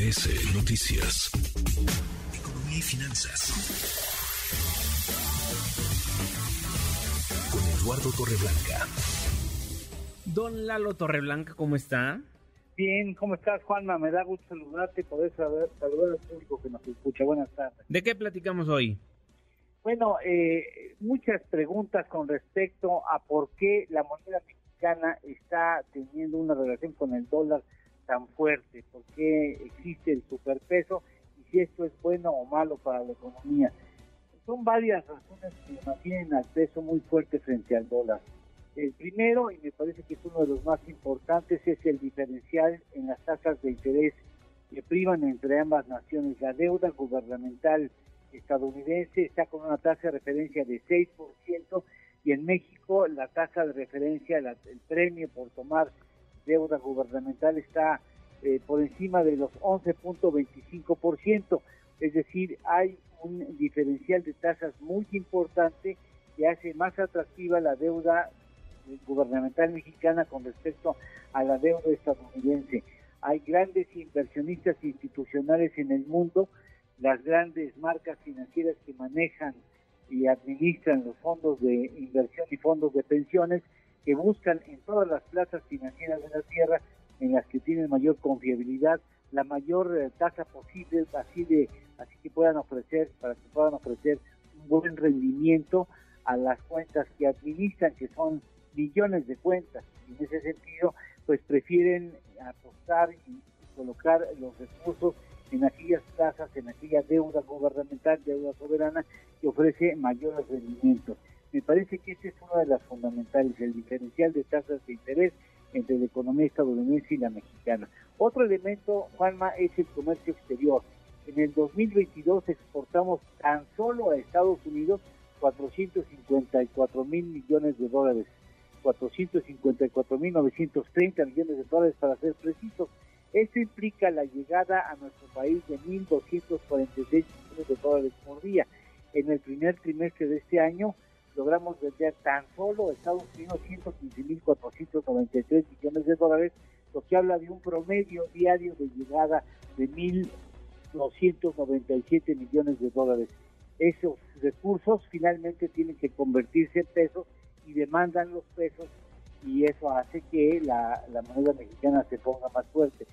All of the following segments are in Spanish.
MBS Noticias. Economía y finanzas. Con Eduardo Torreblanca. Don Lalo Torreblanca, ¿cómo está? Bien, ¿cómo estás, Juanma? Me da gusto saludarte y poder saber, saludar al público que nos escucha. Buenas tardes. ¿De qué platicamos hoy? Bueno, eh, muchas preguntas con respecto a por qué la moneda mexicana está teniendo una relación con el dólar tan fuerte, por qué existe el superpeso y si esto es bueno o malo para la economía. Son varias razones que mantienen al peso muy fuerte frente al dólar. El primero, y me parece que es uno de los más importantes, es el diferencial en las tasas de interés que privan entre ambas naciones. La deuda gubernamental estadounidense está con una tasa de referencia de 6% y en México la tasa de referencia, el premio por tomar deuda gubernamental está eh, por encima de los 11.25%, es decir, hay un diferencial de tasas muy importante que hace más atractiva la deuda gubernamental mexicana con respecto a la deuda estadounidense. Hay grandes inversionistas institucionales en el mundo, las grandes marcas financieras que manejan y administran los fondos de inversión y fondos de pensiones que buscan en todas las plazas financieras de la tierra en las que tienen mayor confiabilidad la mayor eh, tasa posible así de así que puedan ofrecer para que puedan ofrecer un buen rendimiento a las cuentas que administran que son millones de cuentas en ese sentido pues prefieren apostar y colocar los recursos en aquellas plazas, en aquella deuda gubernamental, deuda soberana que ofrece mayores rendimientos. Me parece que esa es una de las fundamentales, el diferencial de tasas de interés entre la economía estadounidense y la mexicana. Otro elemento, Juanma, es el comercio exterior. En el 2022 exportamos tan solo a Estados Unidos 454 mil millones de dólares, 454 mil 930 millones de dólares para ser precisos. Esto implica la llegada a nuestro país de 1.246 millones de dólares por día. En el primer trimestre de este año logramos vender tan solo Estados Unidos 115.493 millones de dólares, lo que habla de un promedio diario de llegada de 1.297 millones de dólares. Esos recursos finalmente tienen que convertirse en pesos y demandan los pesos y eso hace que la, la moneda mexicana se ponga más fuerte.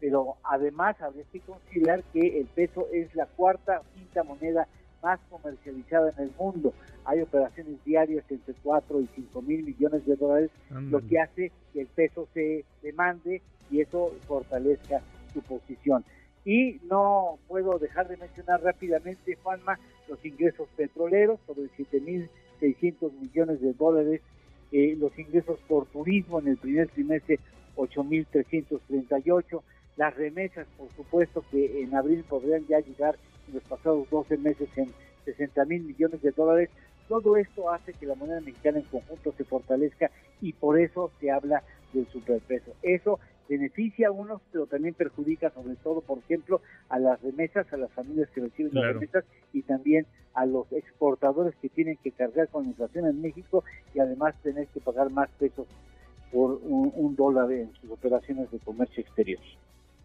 Pero además habría que considerar que el peso es la cuarta quinta moneda más comercializada en el mundo. Hay operaciones diarias entre 4 y 5 mil millones de dólares, lo que hace que el peso se demande y eso fortalezca su posición. Y no puedo dejar de mencionar rápidamente, Juanma, los ingresos petroleros, sobre 7.600 millones de dólares, eh, los ingresos por turismo en el primer trimestre, 8.338, las remesas, por supuesto, que en abril podrían ya llegar los pasados 12 meses en 60 mil millones de dólares. Todo esto hace que la moneda mexicana en conjunto se fortalezca y por eso se habla del superpeso. Eso beneficia a unos, pero también perjudica sobre todo, por ejemplo, a las remesas, a las familias que reciben las remesas y también a los exportadores que tienen que cargar con inflación en México y además tener que pagar más pesos por un, dólar en sus operaciones de comercio exterior.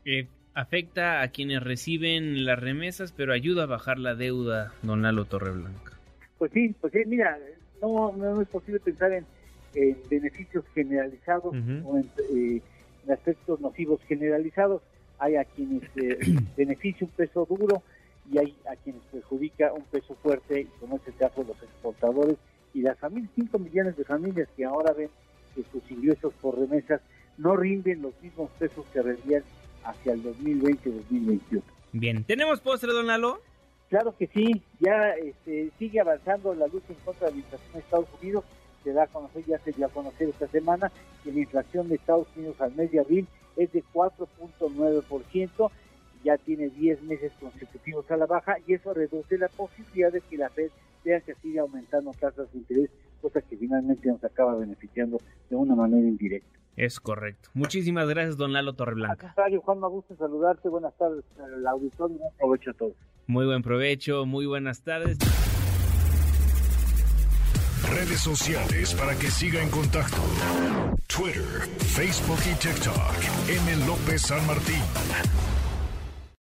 Eh, afecta a quienes reciben las remesas, pero ayuda a bajar la deuda, don Lalo Torreblanca. Pues sí, pues sí, mira, no, no es posible pensar en, beneficios generalizados o eh, en, aspectos nocivos generalizados. Hay a quienes eh, beneficia un peso duro y hay a quienes perjudica un peso fuerte, como es el caso de los exportadores y las familias, 5 millones de familias que ahora ven que sus ingresos por remesas no rinden los mismos pesos que rendían hacia el 2020-2021. Bien, ¿tenemos postre, don Lalo? Claro que sí, ya este, sigue avanzando la lucha en contra de la inflación de Estados Unidos, se da a conocer, ya se dio a conocer esta semana que la inflación de Estados Unidos al mes de abril es de 4.9%, ya tiene 10 meses consecutivos a la baja y eso reduce la posibilidad de que la Fed tenga que siga aumentando tasas de interés, cosa que finalmente nos acaba beneficiando de una manera indirecta. Es correcto. Muchísimas gracias, don Lalo Torreblanca. Juan, me gusta saludarte. Buenas tardes al auditorio. Buen provecho a todos. Muy buen provecho, muy buenas tardes. Redes sociales para que siga en contacto: Twitter, Facebook y TikTok. M. López San Martín.